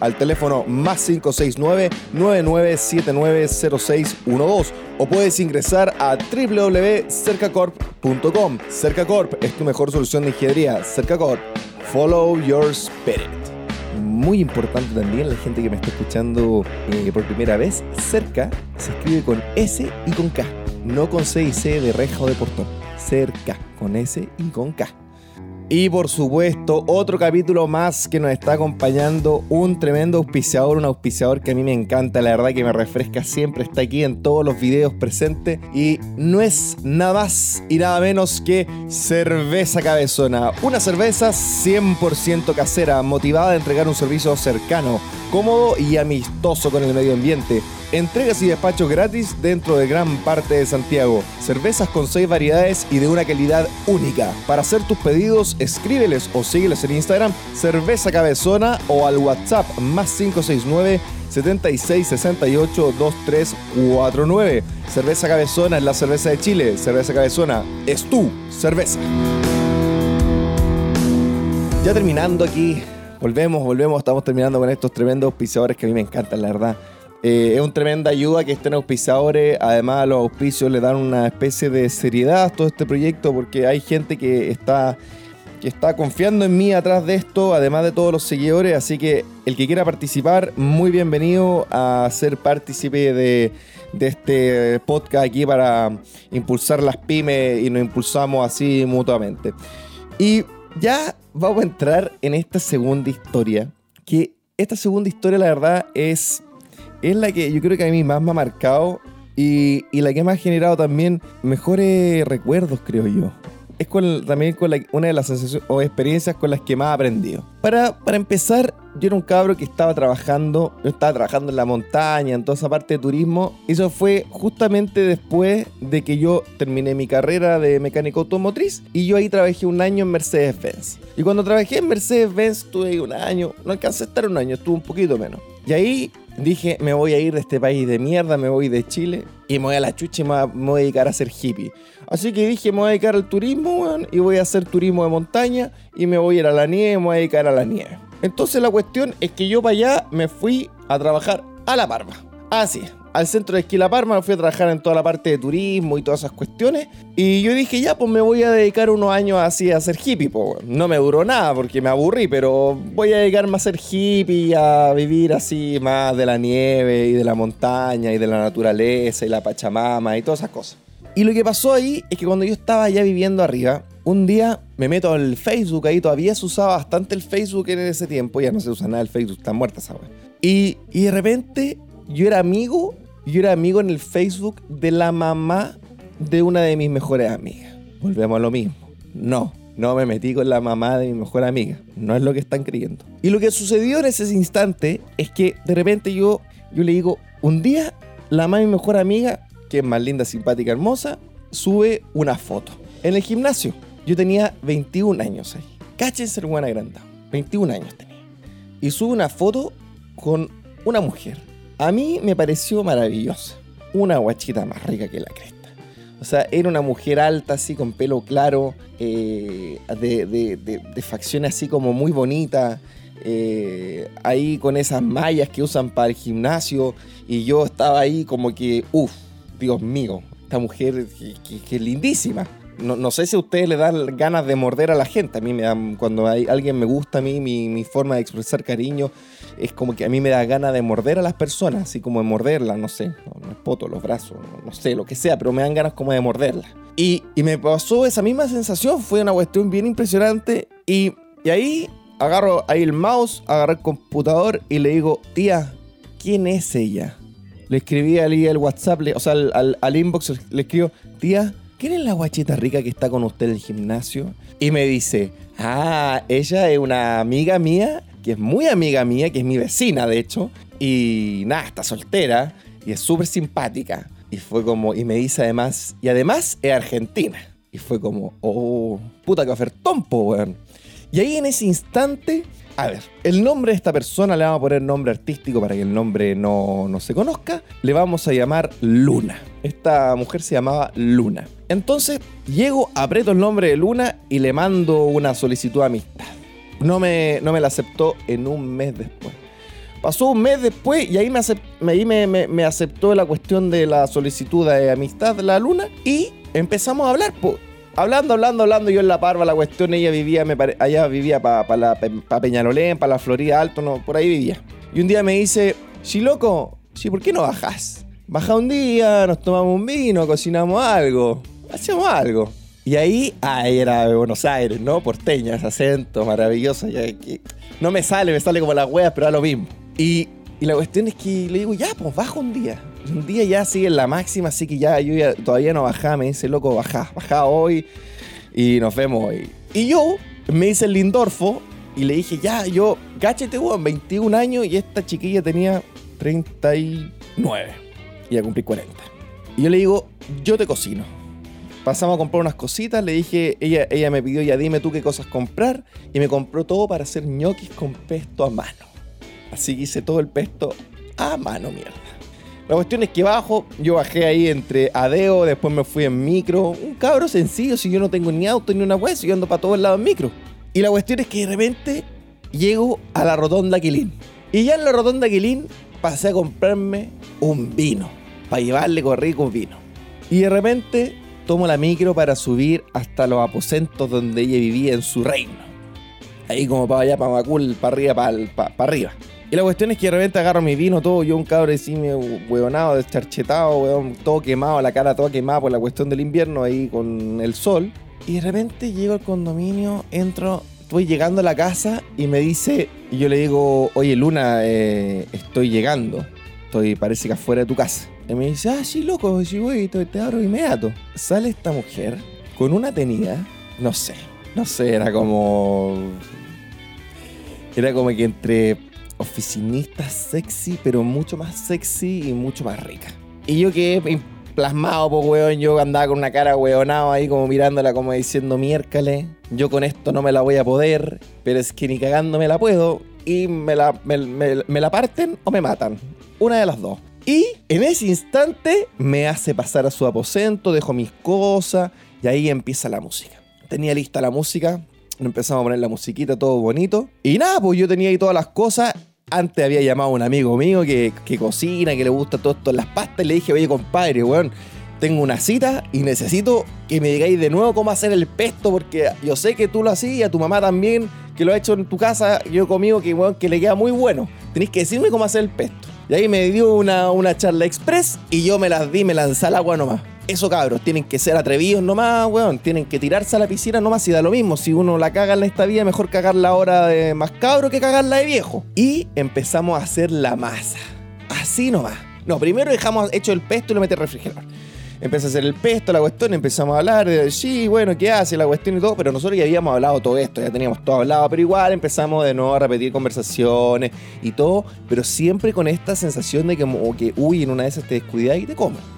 al teléfono más 569 9979 0612 o puedes ingresar a www.cercacorp.com. Cercacorp es tu mejor solución de ingeniería. Cercacorp, follow your spirit. Muy importante también la gente que me está escuchando eh, por primera vez, cerca se escribe con S y con K, no con C y C de reja o de portón. Cerca, con S y con K. Y por supuesto, otro capítulo más que nos está acompañando un tremendo auspiciador, un auspiciador que a mí me encanta, la verdad que me refresca siempre, está aquí en todos los videos presentes y no es nada más y nada menos que Cerveza Cabezona, una cerveza 100% casera, motivada a entregar un servicio cercano, cómodo y amistoso con el medio ambiente. Entregas y despachos gratis dentro de gran parte de Santiago. Cervezas con 6 variedades y de una calidad única. Para hacer tus pedidos, escríbeles o sígueles en Instagram Cerveza Cabezona o al WhatsApp más 569 7668 2349. Cerveza Cabezona es la cerveza de Chile. Cerveza Cabezona es tu cerveza. Ya terminando aquí, volvemos, volvemos, estamos terminando con estos tremendos auspiciadores que a mí me encantan, la verdad. Eh, es una tremenda ayuda que estén auspiciadores. Además, los auspicios le dan una especie de seriedad a todo este proyecto porque hay gente que está, que está confiando en mí atrás de esto, además de todos los seguidores. Así que el que quiera participar, muy bienvenido a ser partícipe de, de este podcast aquí para impulsar las pymes y nos impulsamos así mutuamente. Y ya vamos a entrar en esta segunda historia. Que esta segunda historia, la verdad, es es la que yo creo que a mí más me ha marcado y, y la que me ha generado también mejores recuerdos, creo yo. Es con, también con una de las sensaciones o experiencias con las que más he aprendido. Para, para empezar, yo era un cabro que estaba trabajando, yo estaba trabajando en la montaña, en toda esa parte de turismo. Eso fue justamente después de que yo terminé mi carrera de mecánico automotriz y yo ahí trabajé un año en Mercedes-Benz. Y cuando trabajé en Mercedes-Benz, estuve ahí un año, no alcancé a estar un año, estuve un poquito menos. Y ahí dije, me voy a ir de este país de mierda, me voy de Chile y me voy a la chucha y me voy a dedicar a ser hippie. Así que dije, me voy a dedicar al turismo, weón, y voy a hacer turismo de montaña y me voy a ir a la nieve, me voy a dedicar a la nieve. Entonces la cuestión es que yo para allá me fui a trabajar a La Parma. Así, al centro de esquí La Parma, me fui a trabajar en toda la parte de turismo y todas esas cuestiones. Y yo dije, ya, pues me voy a dedicar unos años así a ser hippie. Pues. No me duró nada porque me aburrí, pero voy a dedicarme a ser hippie, a vivir así más de la nieve y de la montaña y de la naturaleza y la pachamama y todas esas cosas. Y lo que pasó ahí es que cuando yo estaba ya viviendo arriba, un día me meto al Facebook, ahí todavía se usaba bastante el Facebook en ese tiempo, ya no se usa nada el Facebook, está muerta esa y, y de repente yo era amigo, yo era amigo en el Facebook de la mamá de una de mis mejores amigas. Volvemos a lo mismo. No, no me metí con la mamá de mi mejor amiga. No es lo que están creyendo. Y lo que sucedió en ese instante es que de repente yo, yo le digo, un día la mamá de mi mejor amiga, que es más linda, simpática, hermosa, sube una foto en el gimnasio. Yo tenía 21 años ahí. Cáchense, buena grande. 21 años tenía. Y sube una foto con una mujer. A mí me pareció maravillosa. Una guachita más rica que la cresta. O sea, era una mujer alta, así con pelo claro, eh, de, de, facciones así como muy bonita, eh, ahí con esas mallas que usan para el gimnasio. Y yo estaba ahí como que, uff, Dios mío, esta mujer que, que, que lindísima. No, no, sé si a ustedes le dan ganas de morder a la gente. A mí me dan, cuando hay, alguien me gusta a mí, mi, mi, forma de expresar cariño es como que a mí me da ganas de morder a las personas, así como de morderlas, no sé, los poto, los brazos, no, no, sé, lo que sea, pero me dan ganas como de morderlas. Y, y, me pasó esa misma sensación, fue una cuestión bien impresionante. Y, y ahí agarro ahí el mouse, agarro el computador y le digo, tía, ¿quién es ella? Le escribí al, al WhatsApp, le, o sea, al, al, al inbox, le escribo, tía, ¿quién es la guachita rica que está con usted en el gimnasio? Y me dice, ah, ella es una amiga mía, que es muy amiga mía, que es mi vecina, de hecho, y nada, está soltera y es súper simpática. Y fue como, y me dice además, y además es argentina. Y fue como, oh, puta que ofertón, po, weón. Y ahí en ese instante, a ver, el nombre de esta persona le vamos a poner nombre artístico para que el nombre no, no se conozca. Le vamos a llamar Luna. Esta mujer se llamaba Luna. Entonces, llego, aprieto el nombre de Luna y le mando una solicitud de amistad. No me, no me la aceptó en un mes después. Pasó un mes después y ahí me, ahí me, me- aceptó la cuestión de la solicitud de amistad de la luna y empezamos a hablar. Hablando, hablando, hablando, yo en La Parva, la cuestión, ella vivía, me pare- allá vivía para pa Peñalolén, para la Florida Alto, no, por ahí vivía. Y un día me dice, sí, loco, sí, ¿por qué no bajás? Baja un día, nos tomamos un vino, cocinamos algo, hacemos algo. Y ahí, ah, era de Buenos Aires, ¿no? Porteña, ese acento maravilloso. ya que- no me sale, me sale como las weas, pero da lo mismo. Y, y la cuestión es que le digo, ya, pues baja un día. Un día ya sigue en la máxima, así que ya yo todavía no bajaba. Me dice, loco, bajá, bajá hoy y nos vemos hoy. Y yo me hice el Lindorfo y le dije, ya, yo, cáchate, weón, 21 años y esta chiquilla tenía 39. Y ya cumplí 40. Y yo le digo, yo te cocino. Pasamos a comprar unas cositas, le dije, ella, ella me pidió, ya dime tú qué cosas comprar, y me compró todo para hacer ñoquis con pesto a mano. Así que hice todo el pesto a mano, mierda. La cuestión es que bajo, yo bajé ahí entre Adeo, después me fui en micro. Un cabro sencillo, si yo no tengo ni auto ni una web, si yo ando para todos lados en micro. Y la cuestión es que de repente llego a la rotonda Quilín. Y ya en la rotonda Quilín pasé a comprarme un vino, para llevarle con rico vino. Y de repente tomo la micro para subir hasta los aposentos donde ella vivía en su reino. Ahí como para allá, para Macul, para arriba, para, para, arriba. Y la cuestión es que de repente agarro mi vino todo, yo un cabrón así hueonado, descharchetado, weón, todo quemado, la cara toda quemada por la cuestión del invierno ahí con el sol. Y de repente llego al condominio, entro, estoy llegando a la casa y me dice, y yo le digo, oye Luna, eh, estoy llegando, estoy parece que afuera de tu casa. Y me dice, ah, sí, loco, sí, voy, te, te abro inmediato. Sale esta mujer con una tenida, no sé, no sé, era como... Era como que entre oficinista sexy, pero mucho más sexy y mucho más rica. Y yo quedé plasmado, pues, weón. Yo andaba con una cara weonado ahí, como mirándola, como diciendo, miércale, yo con esto no me la voy a poder, pero es que ni cagando me la puedo. Y me la, me, me- me la parten o me matan. Una de las dos. Y en ese instante me hace pasar a su aposento, dejo mis cosas y ahí empieza la música. Tenía lista la música, empezamos a poner la musiquita, todo bonito. Y nada, pues yo tenía ahí todas las cosas. Antes había llamado a un amigo mío que, que cocina, que le gusta todo esto las pastas. Y le dije, oye, compadre, weón, tengo una cita y necesito que me digáis de nuevo cómo hacer el pesto, porque yo sé que tú lo hacías y a tu mamá también, que lo ha hecho en tu casa, yo conmigo, que, weón, que le queda muy bueno. Tenéis que decirme cómo hacer el pesto. Y ahí me dio una, una charla express y yo me las di, me lancé al agua nomás. Eso cabros, tienen que ser atrevidos nomás, weón. Tienen que tirarse a la piscina nomás y da lo mismo. Si uno la caga en esta vida, mejor cagarla ahora de más cabro que cagarla de viejo. Y empezamos a hacer la masa. Así nomás. No, primero dejamos hecho el pesto y lo metí al refrigerador. Empecé a hacer el pesto, la cuestión, empezamos a hablar de, sí, bueno, ¿qué hace la cuestión y todo? Pero nosotros ya habíamos hablado todo esto, ya teníamos todo hablado, pero igual empezamos de nuevo a repetir conversaciones y todo, pero siempre con esta sensación de que, como que uy, en una de esas te descuidas y te comes.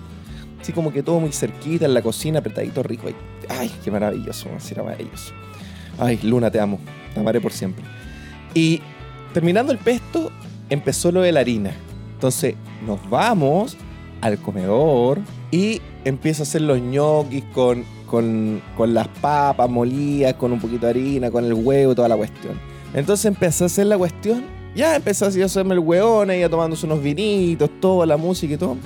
Así como que todo muy cerquita en la cocina, apretadito rico. Ay, ay qué maravilloso, era maravilloso. Ay, Luna, te amo, te amaré por siempre. Y terminando el pesto, empezó lo de la harina. Entonces nos vamos al comedor y empiezo a hacer los ñoquis con, con, con las papas molidas, con un poquito de harina, con el huevo, toda la cuestión. Entonces empecé a hacer la cuestión, ya así a hacerme el hueón, ella tomándose unos vinitos, toda la música y todo.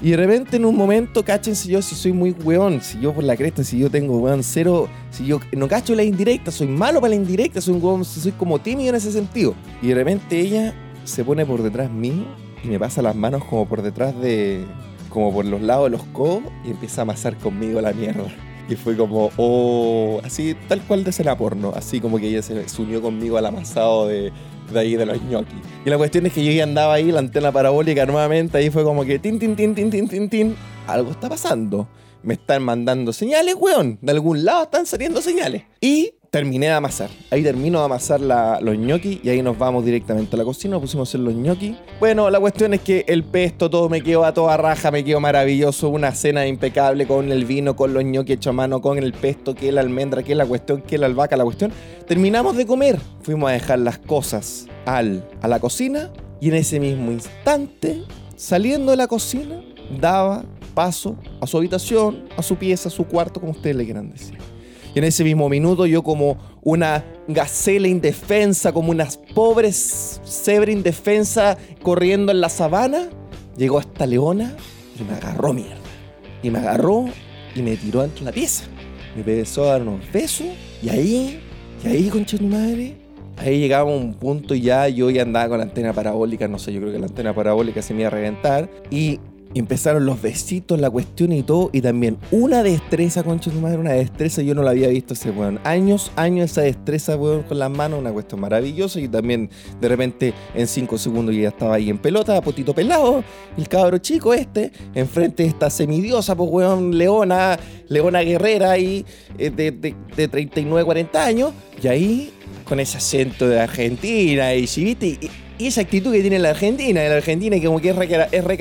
Y de repente en un momento, cáchense yo si soy muy weón, si yo por la cresta, si yo tengo weón cero, si yo no cacho la indirecta, soy malo para la indirecta, soy un weón, soy como tímido en ese sentido. Y de repente ella se pone por detrás mío y me pasa las manos como por detrás de, como por los lados de los codos y empieza a amasar conmigo la mierda. Y fue como, oh, así tal cual de escena porno, así como que ella se unió conmigo al amasado de, de ahí de los ñoquis. Y la cuestión es que yo ya andaba ahí, la antena parabólica nuevamente, ahí fue como que tin, tin, tin, tin, tin, tin, tin. Algo está pasando. Me están mandando señales, weón. De algún lado están saliendo señales. Y terminé de amasar. Ahí termino de amasar los ñoquis y ahí nos vamos directamente a la cocina. Nos pusimos a hacer los ñoquis. Bueno, la cuestión es que el pesto todo me quedó a toda raja, me quedó maravilloso. Una cena impecable con el vino, con los ñoquis hechos a mano, con el pesto, que la almendra, que la cuestión, que la albahaca, la cuestión. Terminamos de comer. Fuimos a dejar las cosas al, a la cocina y en ese mismo instante, saliendo de la cocina, daba paso a su habitación, a su pieza, a su cuarto, como ustedes le quieran decir. En ese mismo minuto yo como una gacela indefensa, como unas pobres cebra indefensa corriendo en la sabana, llegó esta leona y me agarró mierda. Y me agarró y me tiró dentro de la pieza. Me empezó a dar unos besos y ahí, y ahí, concha tu madre, ahí llegaba un punto y ya yo ya andaba con la antena parabólica, no sé, yo creo que la antena parabólica se me iba a reventar y empezaron los besitos, la cuestión y todo, y también una destreza, concha de madre, una destreza, yo no la había visto ese weón. Años, años esa destreza, con las manos, una cuestión maravillosa, y también de repente en cinco segundos yo ya estaba ahí en pelota, potito pelado, el cabro chico este, enfrente de esta semidiosa, pues weón, leona, leona guerrera ahí, eh, de, de, de 39, 40 años, y ahí con ese acento de Argentina y chivite y, y esa actitud que tiene la Argentina, la Argentina que como que es re,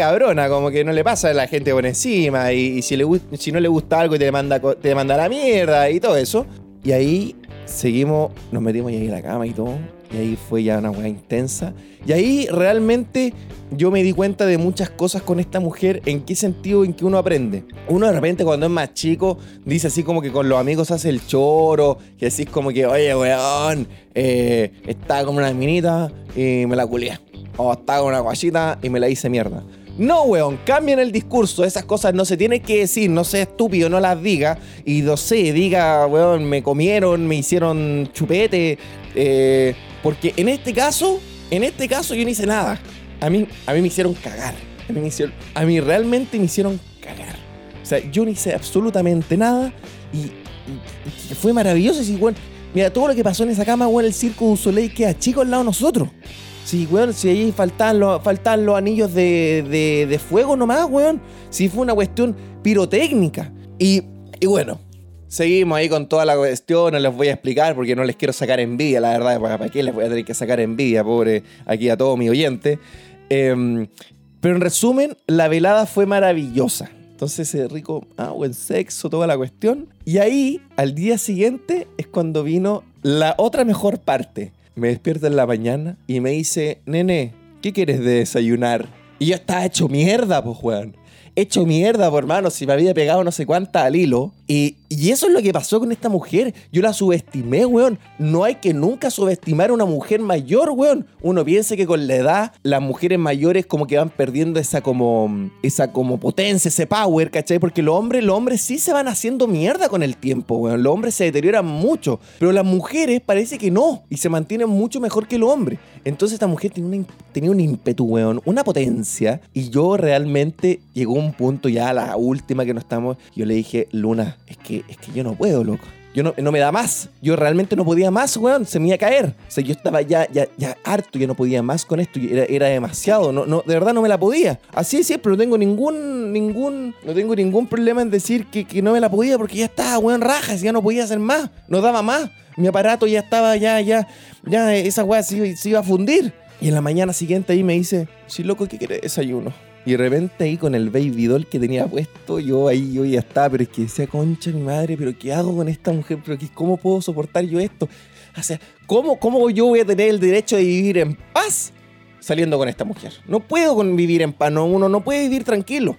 como que no le pasa a la gente por encima y, y si, le, si no le gusta algo te manda, te manda la mierda y todo eso. Y ahí seguimos, nos metimos ahí en la cama y todo. Y ahí fue ya una weá intensa. Y ahí realmente yo me di cuenta de muchas cosas con esta mujer. ¿En qué sentido? En que uno aprende. Uno de repente cuando es más chico dice así como que con los amigos hace el choro. Que así como que, oye, weón, eh, estaba con una minita y me la culié. O estaba con una guachita y me la hice mierda. No, weón, cambien el discurso. Esas cosas no se tienen que decir. No sea estúpido, no las diga. Y no sé, diga, weón, me comieron, me hicieron chupete. eh, porque en este caso, en este caso yo no hice nada. A mí, a mí me hicieron cagar. A mí, realmente me hicieron cagar. O sea, yo no hice absolutamente nada. Y, fue maravilloso. Y, weón, mira, todo lo que pasó en esa cama, weón, el circo du Soleil queda chico al lado de nosotros. Sí, weón, si ahí faltaban los, faltaban los anillos de, de, de fuego nomás, weón. Si fue una cuestión pirotécnica. Y bueno, seguimos ahí con toda la cuestión, no les voy a explicar porque no les quiero sacar envidia, la verdad, ¿para, qué les voy a tener que sacar envidia, pobre, aquí a todo mi oyente? Em, pero en resumen, la velada fue maravillosa. Entonces, ese rico, ah, buen sexo, toda la cuestión. Y ahí, al día siguiente, es cuando vino la otra mejor parte. Me despierto en la mañana y me dice, nene, ¿qué quieres de desayunar? Y yo estaba hecho mierda, pues, weón. Hecho mierda, por hermano, si me había pegado no sé cuánta al hilo. Y, y eso es lo que pasó con esta mujer. Yo la subestimé, weón. No hay que nunca subestimar a una mujer mayor, weón. Uno piensa que con la edad las mujeres mayores como que van perdiendo esa como esa como potencia, ese power, ¿cachai? Porque los hombres, los hombres sí se van haciendo mierda con el tiempo, weón. Los hombres se deterioran mucho, pero las mujeres parece que no y se mantienen mucho mejor que los hombres. Entonces esta mujer tenía, una, tenía un ímpetu, weón, una potencia y yo realmente llegó un punto ya la última que no estamos, yo le dije, "Luna, es que es que yo no puedo, loco." Yo no, no me da más. Yo realmente no podía más, weón. Se me iba a caer. O sea, yo estaba ya, ya, ya harto. Yo no podía más con esto. Era, era demasiado. No, no, de verdad no me la podía. Así es siempre. No tengo ningún, ningún, no tengo ningún problema en decir que, que no me la podía porque ya estaba, weón, rajas. Ya no podía hacer más. No daba más. Mi aparato ya estaba, ya, ya, ya, esa weá se, se iba a fundir. Y en la mañana siguiente ahí me dice, sí, loco, ¿qué quieres desayuno? Y de repente ahí con el baby doll que tenía puesto, yo ahí yo ya estaba, pero es que decía, concha mi madre, pero ¿qué hago con esta mujer? ¿Pero qué, cómo puedo soportar yo esto? O sea, ¿cómo, ¿cómo yo voy a tener el derecho de vivir en paz saliendo con esta mujer? No puedo con vivir en paz, no, uno no puede vivir tranquilo.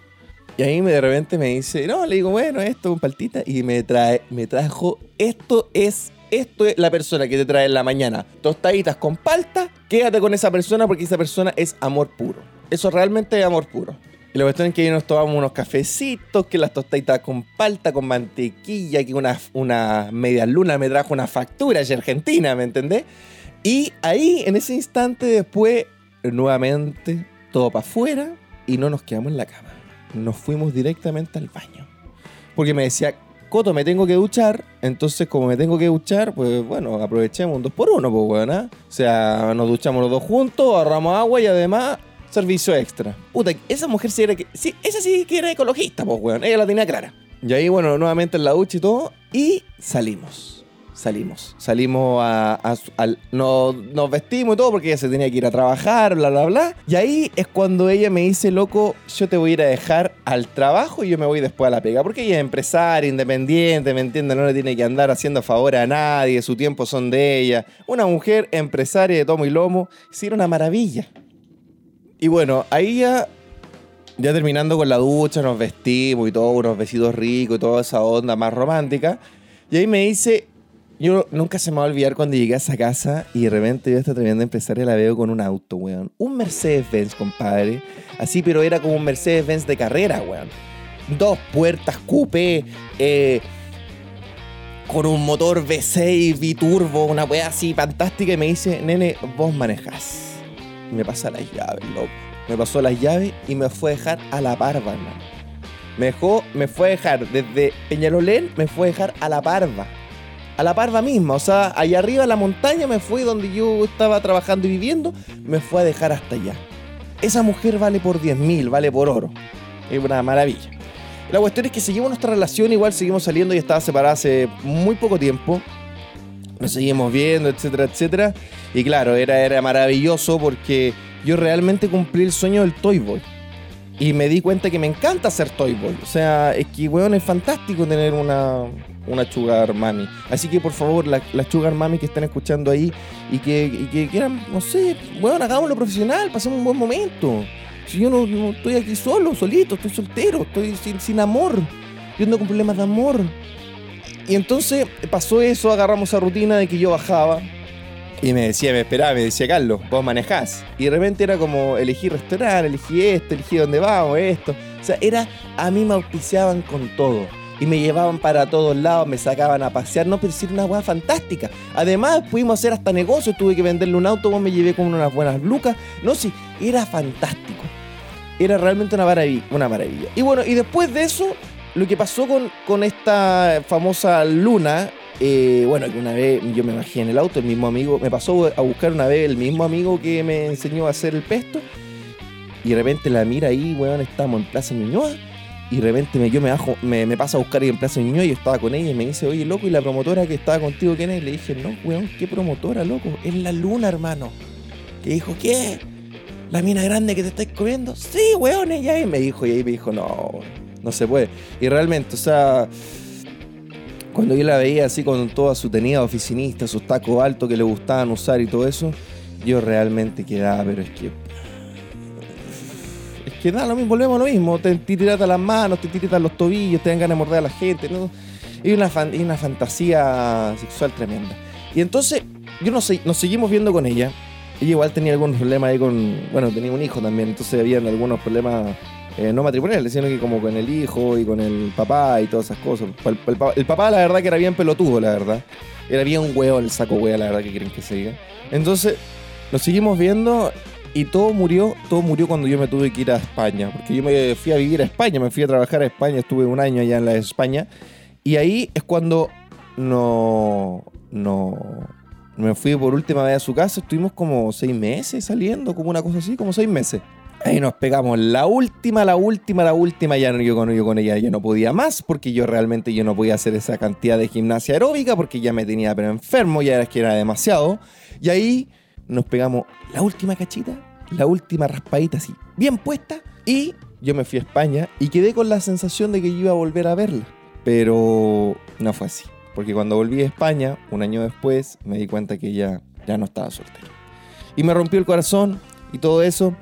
Y ahí me, de repente me dice, no, le digo, bueno, esto con paltita. Y me trae, me trajo, esto es, esto es la persona que te trae en la mañana. Tostaditas con palta, quédate con esa persona porque esa persona es amor puro. Eso realmente es amor puro. Y la cuestión es que nos tomamos unos cafecitos, que las tostaditas con palta, con mantequilla, que una, una media luna me trajo una factura de Argentina, ¿me entendés? Y ahí, en ese instante, después, nuevamente, todo para afuera y no nos quedamos en la cama. Nos fuimos directamente al baño. Porque me decía, Coto, me tengo que duchar. Entonces, como me tengo que duchar, pues bueno, aprovechemos un 2 por 1 pues bueno. ¿ah? O sea, nos duchamos los dos juntos, ahorramos agua y además servicio extra. Puta, esa mujer sí era que. Sí, esa sí que era ecologista, pues weón. Ella la tenía clara. Y ahí, bueno, nuevamente en la ducha y todo. Y salimos. salimos. Salimos a, nos vestimos y todo porque ella se tenía que ir a trabajar, bla, bla, bla. Y ahí es cuando ella me dice, loco, yo te voy a ir a dejar al trabajo y yo me voy después a la pega. Porque ella es empresaria, independiente, ¿me entiendes? No le tiene que andar haciendo favor a nadie, su tiempo son de ella. Una mujer empresaria de tomo y lomo, sí, era una maravilla. Y bueno, ahí ya ya terminando con la ducha, nos vestimos y todo, unos vestidos ricos y toda esa onda más romántica. Y ahí me dice, yo nunca se me va a olvidar cuando llegué a esa casa y de repente yo esta tremenda empresaria la veo con un auto, weón. Un Mercedes-Benz, compadre. Así, pero era como un Mercedes-Benz de carrera, weón. Dos puertas, coupé, eh, con un motor V6 biturbo, una weá así fantástica. Y me dice, nene, vos manejás. Me pasa las llaves, loco. Me pasó las llaves y me fue a dejar a la parva, hermano. Me dejó, me fue a dejar desde Peñalolén, me fue a dejar a la parva. A la parva misma, o sea, allá arriba en la montaña me fue donde yo estaba trabajando y viviendo, me fue a dejar hasta allá. Esa mujer vale por 10 mil, vale por oro. Es una maravilla. La cuestión es que seguimos nuestra relación, igual seguimos saliendo y estaba separada hace muy poco tiempo. Nos seguimos viendo, etcétera, etcétera. Y claro, era, era maravilloso porque yo realmente cumplí el sueño del Toy Boy. Y me di cuenta que me encanta ser Toy Boy. O sea, es que, weón, es fantástico tener una, una Sugar Mami. Así que, por favor, la- las Sugar Mami que están escuchando ahí y que, y que quieran, no sé, weón, hagámoslo profesional, pasemos un buen momento. Si yo no, estoy aquí solo, solito, estoy soltero, estoy sin, sin amor. Yo ando con problemas de amor. Y entonces pasó eso, agarramos esa rutina de que yo bajaba, y me decía, me esperaba, me decía, Carlos, vos manejás. Y de repente era como, elegí restaurante, elegí esto, elegí dónde vamos, esto. O sea, era, a mí me auspiciaban con todo. Y me llevaban para todos lados, me sacaban a pasear. No, pero sí una weá fantástica. Además, pudimos hacer hasta negocios, tuve que venderle un auto, vos me llevé con unas buenas lucas. No, sí, era fantástico. Era realmente una maravilla. Una maravilla. Y bueno, y después de eso, lo que pasó con, con esta famosa luna, eh, bueno, que una vez yo me bajé en el auto, el mismo amigo, me pasó a buscar una vez el mismo amigo que me enseñó a hacer el pesto, y de repente la mira ahí, weón, estábamos en Plaza Ñuñoa, y de repente yo me bajo, me, me pasa a buscar ahí en Plaza Ñuñoa, y yo estaba con ella, y me dice, oye, loco, ¿y la promotora que estaba contigo quién es? Y le dije, no, weón, ¿qué promotora, loco? Es la luna, hermano. Que dijo, ¿qué? ¿La mina grande que te estáis comiendo? Sí, weón, ella es. Me dijo, y ahí me dijo, no, no se puede. Y realmente, o sea, cuando yo la veía así con toda su tenida oficinista, sus tacos altos que le gustaban usar y todo eso, yo realmente quedaba, pero es que. Es que da lo mismo, volvemos a lo mismo. Te tiritan las manos, te tiritan los tobillos, te dan ganas de morder a la gente. ¿no? Es una, fan- una fantasía sexual tremenda. Y entonces, yo no sé, nos seguimos viendo con ella. Ella igual tenía algunos problemas ahí con. Bueno, tenía un hijo también, entonces habían algunos problemas eh, no matrimoniales, sino que como con el hijo y con el papá y todas esas cosas. El, el pa- el papá, la verdad, que era bien pelotudo, la verdad. Era bien un el saco hueá, la verdad, que quieren que se. Entonces, nos seguimos viendo y todo murió, todo murió cuando yo me tuve que ir a España. Porque yo me fui a vivir a España, me fui a trabajar a España, estuve un año allá en la España. Y ahí es cuando no, no, me fui por última vez a su casa. Estuvimos como seis meses saliendo, como una cosa así, como seis meses. Ahí nos pegamos la última, la última, la última. Ya no, yo, con, yo con ella ya no podía más porque yo realmente yo no podía hacer esa cantidad de gimnasia aeróbica porque ya me tenía pero enfermo, ya era que era demasiado. Y ahí nos pegamos la última cachita, la última raspadita así, bien puesta. Y yo me fui a España y quedé con la sensación de que yo iba a volver a verla. Pero no fue así. Porque cuando volví a España, un año después, me di cuenta que ella ya no estaba soltera. Y me rompió el corazón y todo eso.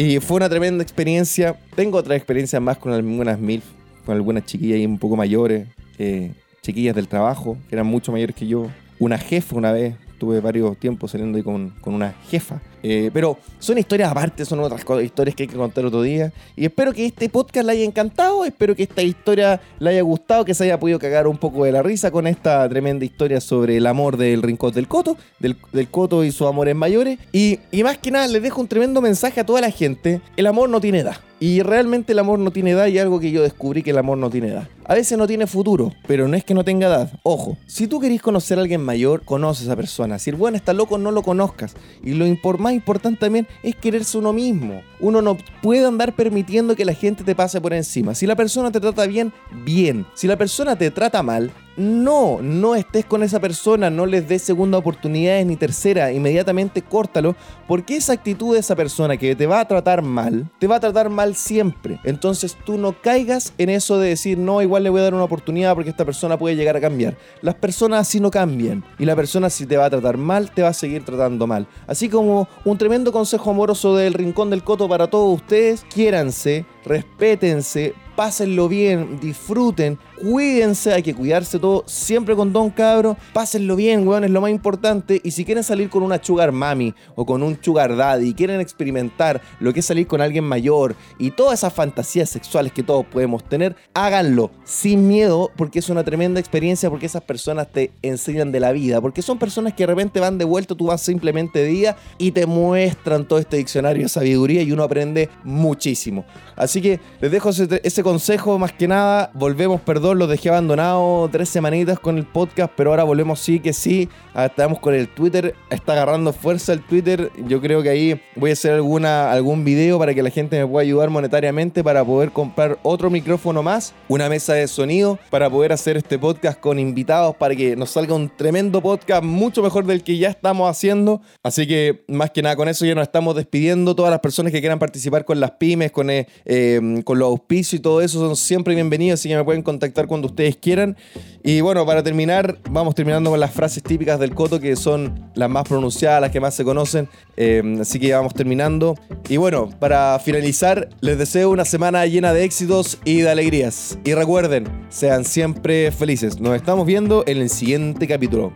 Y fue una tremenda experiencia. Tengo otras experiencias más con algunas mil, con algunas chiquillas ahí un poco mayores, eh, chiquillas del trabajo, que eran mucho mayores que yo. Una jefa una vez, tuve varios tiempos saliendo ahí con, con una jefa. Eh, pero son historias aparte, son otras historias que hay que contar otro día. Y espero que este podcast le haya encantado, espero que esta historia le haya gustado, que se haya podido cagar un poco de la risa con esta tremenda historia sobre el amor del rincón del Coto, del, del Coto y sus amores mayores. Y, y más que nada les dejo un tremendo mensaje a toda la gente, el amor no tiene edad. Y realmente el amor no tiene edad y algo que yo descubrí que el amor no tiene edad. A veces no tiene futuro, pero no es que no tenga edad. Ojo, si tú querés conocer a alguien mayor, conoce a esa persona. Si el bueno está loco, no lo conozcas. Y lo más importante también es quererse uno mismo. Uno no puede andar permitiendo que la gente te pase por encima. Si la persona te trata bien, bien. Si la persona te trata mal, no, no estés con esa persona, no les des segunda oportunidades ni tercera, inmediatamente córtalo, porque esa actitud de esa persona que te va a tratar mal, te va a tratar mal siempre. Entonces tú no caigas en eso de decir, no, igual le voy a dar una oportunidad porque esta persona puede llegar a cambiar. Las personas así no cambian, y la persona si te va a tratar mal, te va a seguir tratando mal. Así como un tremendo consejo amoroso del Rincón del Coto para todos ustedes, quiéranse, respétense, pásenlo bien, disfruten, cuídense, hay que cuidarse todo, siempre con don cabro, pásenlo bien, weón, es lo más importante. Y si quieren salir con una sugar mami o con un sugar daddy quieren experimentar lo que es salir con alguien mayor y todas esas fantasías sexuales que todos podemos tener, háganlo sin miedo porque es una tremenda experiencia, porque esas personas te enseñan de la vida, porque son personas que de repente van de vuelta, tú vas simplemente día y te muestran todo este diccionario de sabiduría y uno aprende muchísimo. Así que les dejo ese, ese consejo más que nada. Volvemos, perdón, los dejé abandonados tres semanitas con el podcast, pero ahora volvemos sí que sí. Ah, estamos con el Twitter, está agarrando fuerza el Twitter. Yo creo que ahí voy a hacer alguna, algún video para que la gente me pueda ayudar monetariamente para poder comprar otro micrófono más, una mesa de sonido, para poder hacer este podcast con invitados, para que nos salga un tremendo podcast mucho mejor del que ya estamos haciendo. Así que más que nada con eso ya nos estamos despidiendo. Todas las personas que quieran participar con las pymes, con, eh, eh, con los auspicios y todo eso son siempre bienvenidos, así que me pueden contactar cuando ustedes quieran. Y bueno, para terminar, vamos terminando con las frases típicas del Coto, que son las más pronunciadas, las que más se conocen. Eh, así que vamos terminando. Y bueno, para finalizar, les deseo una semana llena de éxitos y de alegrías. Y recuerden, sean siempre felices. Nos estamos viendo en el siguiente capítulo.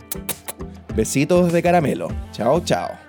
Besitos de caramelo. Chao, chao.